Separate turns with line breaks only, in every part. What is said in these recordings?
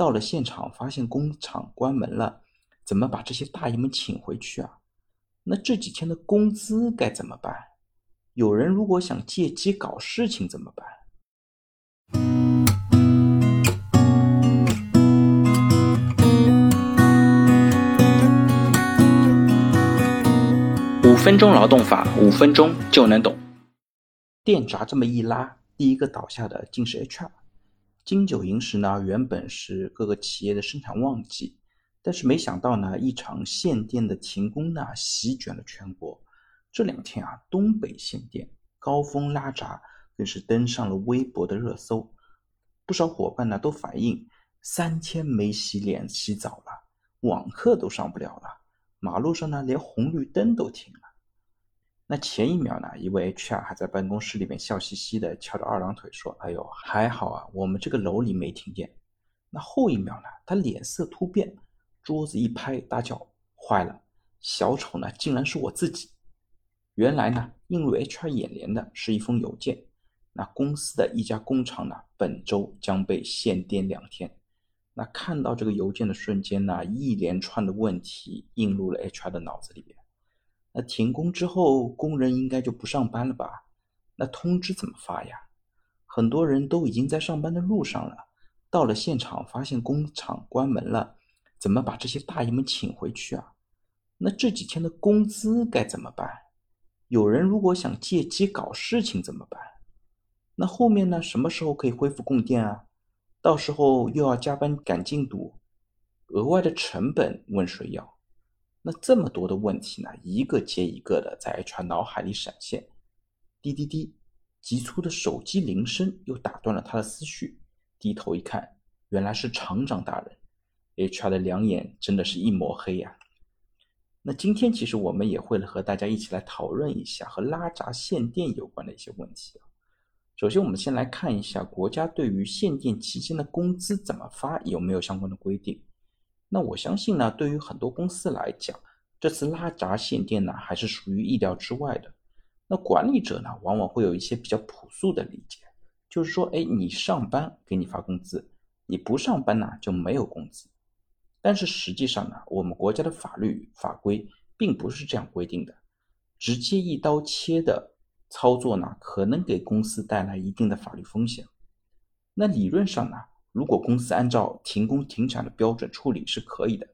到了现场发现工厂关门了，怎么把这些大爷们请回去啊？那这几天的工资该怎么办？有人如果想借机搞事情怎么办？
五分钟劳动法，五分钟就能懂。
电闸这么一拉，第一个倒下的竟是 HR。金九银十呢，原本是各个企业的生产旺季，但是没想到呢，一场限电的停工呢，席卷了全国。这两天啊，东北限电，高峰拉闸，更是登上了微博的热搜。不少伙伴呢都反映，三天没洗脸洗澡了，网课都上不了了，马路上呢连红绿灯都停了。那前一秒呢，一位 HR 还在办公室里面笑嘻嘻的翘着二郎腿说：“哎呦，还好啊，我们这个楼里没停电。”那后一秒呢，他脸色突变，桌子一拍，大叫：“坏了！小丑呢，竟然是我自己！”原来呢，映入 HR 眼帘的是一封邮件。那公司的一家工厂呢，本周将被限电两天。那看到这个邮件的瞬间呢，一连串的问题映入了 HR 的脑子里边。那停工之后，工人应该就不上班了吧？那通知怎么发呀？很多人都已经在上班的路上了，到了现场发现工厂关门了，怎么把这些大爷们请回去啊？那这几天的工资该怎么办？有人如果想借机搞事情怎么办？那后面呢？什么时候可以恢复供电啊？到时候又要加班赶进度，额外的成本问谁要？那这么多的问题呢，一个接一个的在 HR 脑海里闪现。滴滴滴，急促的手机铃声又打断了他的思绪。低头一看，原来是厂长大人。HR 的两眼真的是一抹黑呀。那今天其实我们也会和大家一起来讨论一下和拉闸限电有关的一些问题啊。首先，我们先来看一下国家对于限电期间的工资怎么发，有没有相关的规定。那我相信呢，对于很多公司来讲，这次拉闸限电呢，还是属于意料之外的。那管理者呢，往往会有一些比较朴素的理解，就是说，哎，你上班给你发工资，你不上班呢就没有工资。但是实际上呢，我们国家的法律法规并不是这样规定的，直接一刀切的操作呢，可能给公司带来一定的法律风险。那理论上呢？如果公司按照停工停产的标准处理是可以的，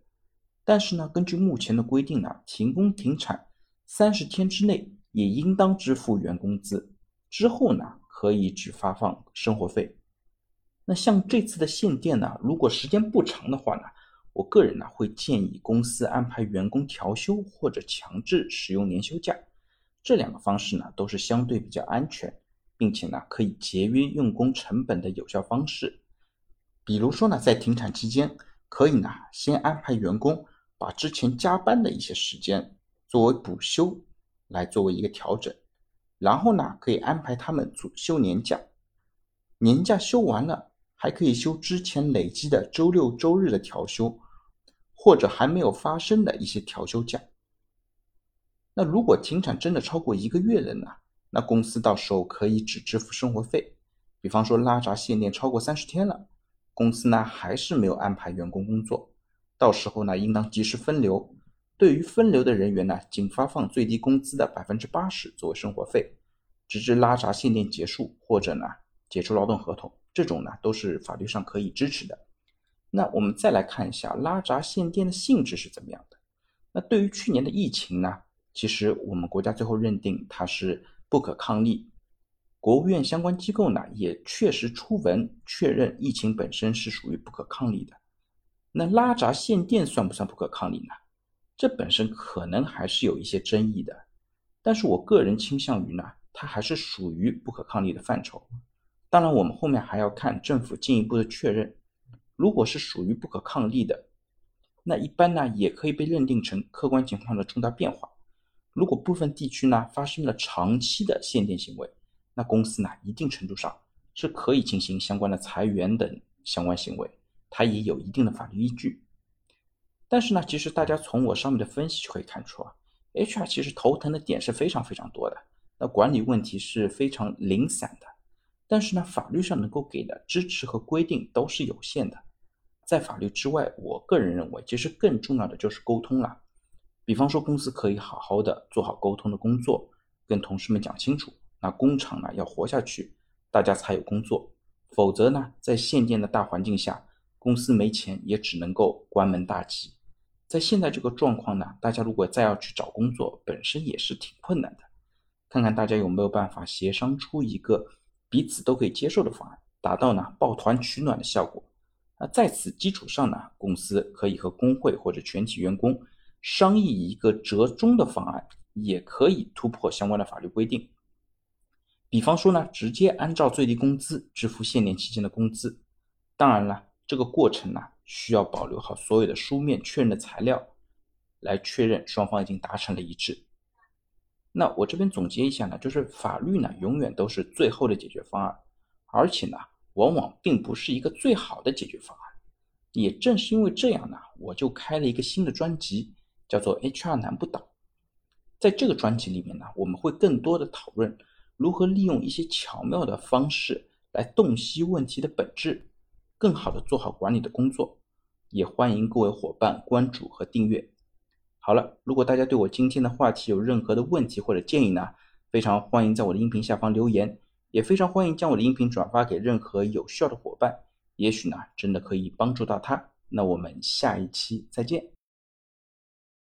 但是呢，根据目前的规定呢，停工停产三十天之内也应当支付原工资，之后呢可以只发放生活费。那像这次的限电呢，如果时间不长的话呢，我个人呢会建议公司安排员工调休或者强制使用年休假，这两个方式呢都是相对比较安全，并且呢可以节约用工成本的有效方式。比如说呢，在停产期间，可以呢先安排员工把之前加班的一些时间作为补休，来作为一个调整，然后呢可以安排他们组休年假，年假休完了，还可以休之前累积的周六周日的调休，或者还没有发生的一些调休假。那如果停产真的超过一个月了呢，那公司到时候可以只支付生活费，比方说拉闸限电超过三十天了。公司呢还是没有安排员工工作，到时候呢应当及时分流。对于分流的人员呢，仅发放最低工资的百分之八十作为生活费，直至拉闸限电结束或者呢解除劳动合同，这种呢都是法律上可以支持的。那我们再来看一下拉闸限电的性质是怎么样的。那对于去年的疫情呢，其实我们国家最后认定它是不可抗力。国务院相关机构呢也确实出文确认，疫情本身是属于不可抗力的。那拉闸限电算不算不可抗力呢？这本身可能还是有一些争议的。但是我个人倾向于呢，它还是属于不可抗力的范畴。当然，我们后面还要看政府进一步的确认。如果是属于不可抗力的，那一般呢也可以被认定成客观情况的重大变化。如果部分地区呢发生了长期的限电行为，那公司呢，一定程度上是可以进行相关的裁员等相关行为，它也有一定的法律依据。但是呢，其实大家从我上面的分析就可以看出啊，HR 其实头疼的点是非常非常多的，那管理问题是非常零散的。但是呢，法律上能够给的支持和规定都是有限的，在法律之外，我个人认为，其实更重要的就是沟通了。比方说，公司可以好好的做好沟通的工作，跟同事们讲清楚，那工厂呢要活下去，大家才有工作。否则呢，在限电的大环境下，公司没钱也只能够关门大吉。在现在这个状况呢，大家如果再要去找工作，本身也是挺困难的。看看大家有没有办法协商出一个彼此都可以接受的方案，达到呢抱团取暖的效果。那在此基础上呢，公司可以和工会或者全体员工商议一个折中的方案，也可以突破相关的法律规定。比方说呢，直接按照最低工资支付限年期间的工资。当然了，这个过程呢，需要保留好所有的书面确认的材料，来确认双方已经达成了一致。那我这边总结一下呢，就是法律呢，永远都是最后的解决方案，而且呢。往往并不是一个最好的解决方案，也正是因为这样呢，我就开了一个新的专辑，叫做 HR 难不倒。在这个专辑里面呢，我们会更多的讨论如何利用一些巧妙的方式来洞悉问题的本质，更好的做好管理的工作。也欢迎各位伙伴关注和订阅。好了，如果大家对我今天的话题有任何的问题或者建议呢，非常欢迎在我的音频下方留言。也非常欢迎将我的音频转发给任何有需要的伙伴，也许呢，真的可以帮助到他。那我们下一期再见。